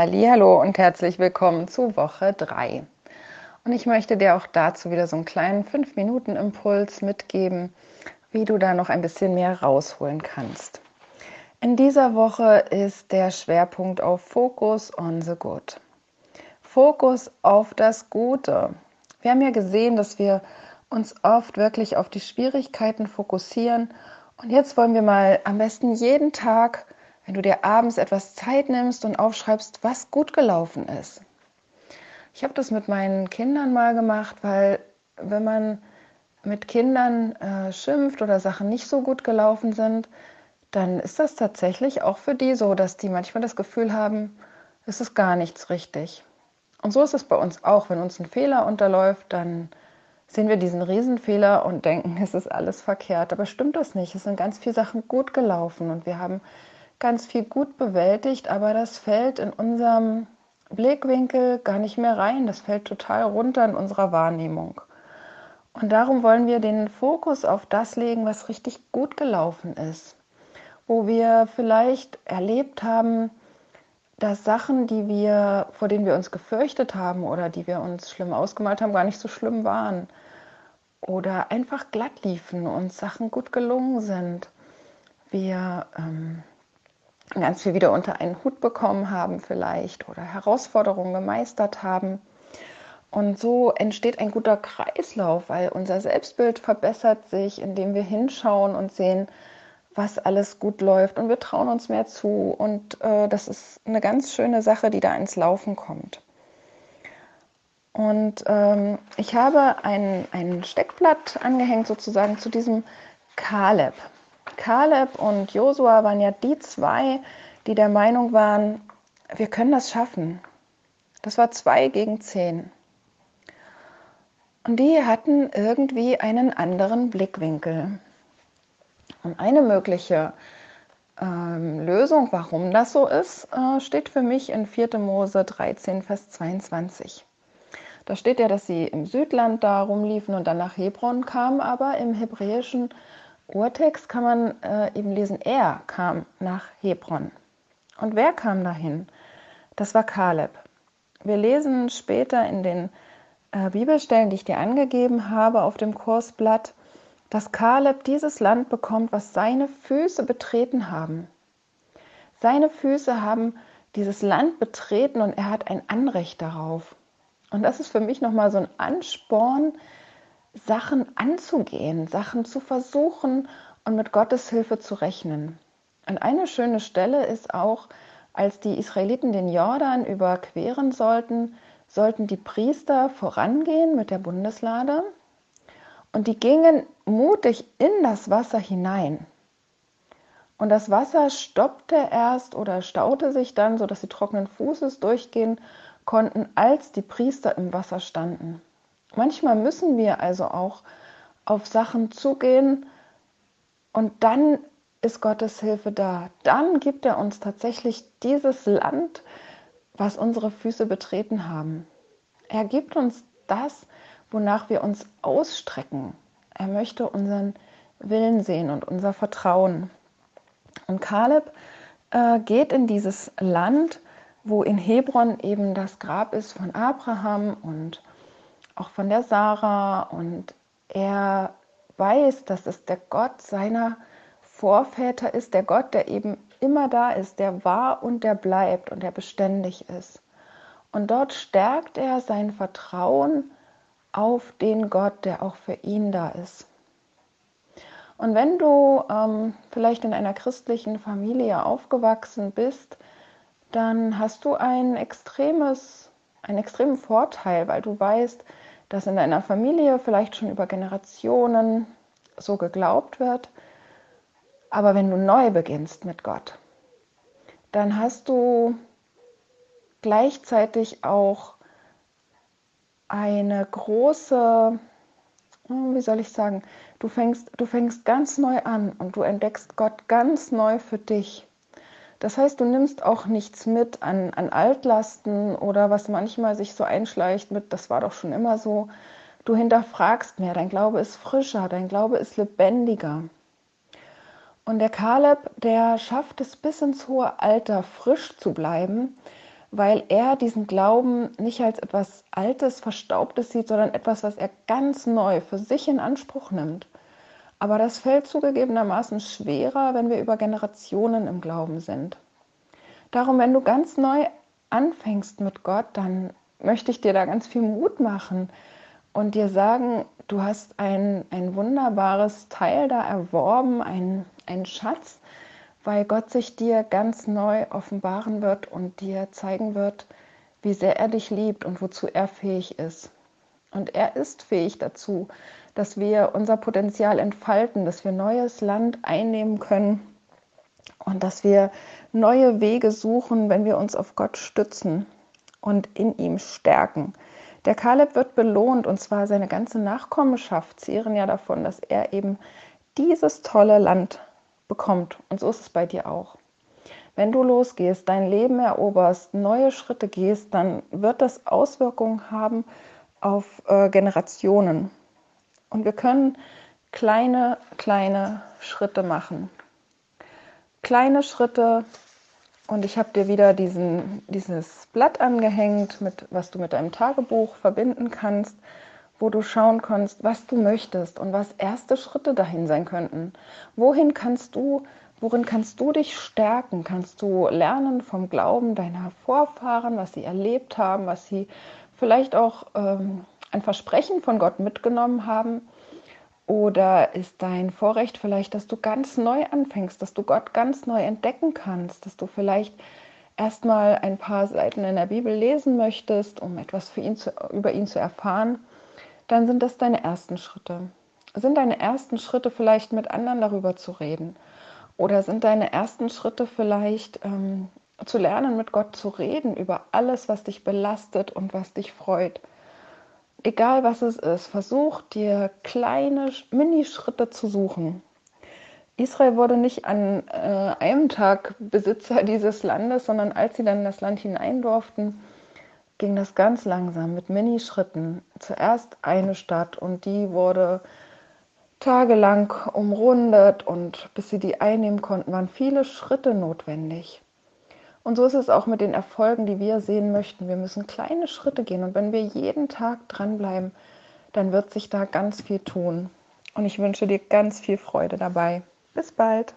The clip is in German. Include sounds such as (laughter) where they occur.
Hallo und herzlich willkommen zu Woche 3. Und ich möchte dir auch dazu wieder so einen kleinen 5 Minuten Impuls mitgeben, wie du da noch ein bisschen mehr rausholen kannst. In dieser Woche ist der Schwerpunkt auf Focus on the Good. Fokus auf das Gute. Wir haben ja gesehen, dass wir uns oft wirklich auf die Schwierigkeiten fokussieren. Und jetzt wollen wir mal am besten jeden Tag wenn du dir abends etwas Zeit nimmst und aufschreibst, was gut gelaufen ist. Ich habe das mit meinen Kindern mal gemacht, weil wenn man mit Kindern äh, schimpft oder Sachen nicht so gut gelaufen sind, dann ist das tatsächlich auch für die so, dass die manchmal das Gefühl haben, es ist gar nichts richtig. Und so ist es bei uns auch. Wenn uns ein Fehler unterläuft, dann sehen wir diesen Riesenfehler und denken, (laughs) es ist alles verkehrt. Aber stimmt das nicht. Es sind ganz viele Sachen gut gelaufen und wir haben ganz viel gut bewältigt, aber das fällt in unserem Blickwinkel gar nicht mehr rein. Das fällt total runter in unserer Wahrnehmung. Und darum wollen wir den Fokus auf das legen, was richtig gut gelaufen ist. Wo wir vielleicht erlebt haben, dass Sachen, die wir, vor denen wir uns gefürchtet haben oder die wir uns schlimm ausgemalt haben, gar nicht so schlimm waren. Oder einfach glatt liefen und Sachen gut gelungen sind. Wir ähm, ganz viel wieder unter einen Hut bekommen haben vielleicht oder Herausforderungen gemeistert haben. Und so entsteht ein guter Kreislauf, weil unser Selbstbild verbessert sich, indem wir hinschauen und sehen, was alles gut läuft und wir trauen uns mehr zu. Und äh, das ist eine ganz schöne Sache, die da ins Laufen kommt. Und ähm, ich habe ein, ein Steckblatt angehängt sozusagen zu diesem Kaleb. Kaleb und Josua waren ja die zwei, die der Meinung waren, wir können das schaffen. Das war zwei gegen zehn. Und die hatten irgendwie einen anderen Blickwinkel. Und eine mögliche ähm, Lösung, warum das so ist, äh, steht für mich in 4. Mose 13, Vers 22. Da steht ja, dass sie im Südland da rumliefen und dann nach Hebron kamen, aber im Hebräischen Urtext kann man äh, eben lesen, er kam nach Hebron. Und wer kam dahin? Das war Kaleb. Wir lesen später in den äh, Bibelstellen, die ich dir angegeben habe auf dem Kursblatt, dass Kaleb dieses Land bekommt, was seine Füße betreten haben. Seine Füße haben dieses Land betreten und er hat ein Anrecht darauf. Und das ist für mich nochmal so ein Ansporn, Sachen anzugehen, Sachen zu versuchen und mit Gottes Hilfe zu rechnen. Und eine schöne Stelle ist auch, als die Israeliten den Jordan überqueren sollten, sollten die Priester vorangehen mit der Bundeslade und die gingen mutig in das Wasser hinein. Und das Wasser stoppte erst oder staute sich dann, sodass sie trockenen Fußes durchgehen konnten, als die Priester im Wasser standen. Manchmal müssen wir also auch auf Sachen zugehen und dann ist Gottes Hilfe da. Dann gibt er uns tatsächlich dieses Land, was unsere Füße betreten haben. Er gibt uns das, wonach wir uns ausstrecken. Er möchte unseren Willen sehen und unser Vertrauen. Und Kaleb äh, geht in dieses Land, wo in Hebron eben das Grab ist von Abraham und auch von der Sarah und er weiß, dass es der Gott seiner Vorväter ist, der Gott, der eben immer da ist, der war und der bleibt und der beständig ist. Und dort stärkt er sein Vertrauen auf den Gott, der auch für ihn da ist. Und wenn du ähm, vielleicht in einer christlichen Familie aufgewachsen bist, dann hast du ein extremes, einen extremen Vorteil, weil du weißt, dass in deiner Familie vielleicht schon über Generationen so geglaubt wird. Aber wenn du neu beginnst mit Gott, dann hast du gleichzeitig auch eine große, hm, wie soll ich sagen, du fängst, du fängst ganz neu an und du entdeckst Gott ganz neu für dich. Das heißt, du nimmst auch nichts mit an, an Altlasten oder was manchmal sich so einschleicht mit, das war doch schon immer so. Du hinterfragst mehr, dein Glaube ist frischer, dein Glaube ist lebendiger. Und der Kaleb, der schafft es bis ins hohe Alter frisch zu bleiben, weil er diesen Glauben nicht als etwas Altes, Verstaubtes sieht, sondern etwas, was er ganz neu für sich in Anspruch nimmt. Aber das fällt zugegebenermaßen schwerer, wenn wir über Generationen im Glauben sind. Darum, wenn du ganz neu anfängst mit Gott, dann möchte ich dir da ganz viel Mut machen und dir sagen, du hast ein, ein wunderbares Teil da erworben, ein, ein Schatz, weil Gott sich dir ganz neu offenbaren wird und dir zeigen wird, wie sehr er dich liebt und wozu er fähig ist. Und er ist fähig dazu, dass wir unser Potenzial entfalten, dass wir neues Land einnehmen können und dass wir neue Wege suchen, wenn wir uns auf Gott stützen und in ihm stärken. Der Kaleb wird belohnt und zwar seine ganze Nachkommenschaft zehren ja davon, dass er eben dieses tolle Land bekommt. Und so ist es bei dir auch. Wenn du losgehst, dein Leben eroberst, neue Schritte gehst, dann wird das Auswirkungen haben auf äh, Generationen. Und wir können kleine, kleine Schritte machen. Kleine Schritte. Und ich habe dir wieder diesen, dieses Blatt angehängt, mit, was du mit deinem Tagebuch verbinden kannst, wo du schauen kannst, was du möchtest und was erste Schritte dahin sein könnten. Wohin kannst du, worin kannst du dich stärken? Kannst du lernen vom Glauben deiner Vorfahren, was sie erlebt haben, was sie vielleicht auch ähm, ein Versprechen von Gott mitgenommen haben? Oder ist dein Vorrecht vielleicht, dass du ganz neu anfängst, dass du Gott ganz neu entdecken kannst, dass du vielleicht erstmal ein paar Seiten in der Bibel lesen möchtest, um etwas für ihn zu, über ihn zu erfahren, dann sind das deine ersten Schritte. Sind deine ersten Schritte vielleicht mit anderen darüber zu reden? Oder sind deine ersten Schritte vielleicht ähm, zu lernen, mit Gott zu reden über alles, was dich belastet und was dich freut? Egal was es ist, versuch dir kleine Minischritte zu suchen. Israel wurde nicht an äh, einem Tag Besitzer dieses Landes, sondern als sie dann in das Land hinein durften, ging das ganz langsam mit Minischritten. Zuerst eine Stadt und die wurde tagelang umrundet und bis sie die einnehmen konnten, waren viele Schritte notwendig. Und so ist es auch mit den Erfolgen, die wir sehen möchten. Wir müssen kleine Schritte gehen und wenn wir jeden Tag dranbleiben, dann wird sich da ganz viel tun. Und ich wünsche dir ganz viel Freude dabei. Bis bald.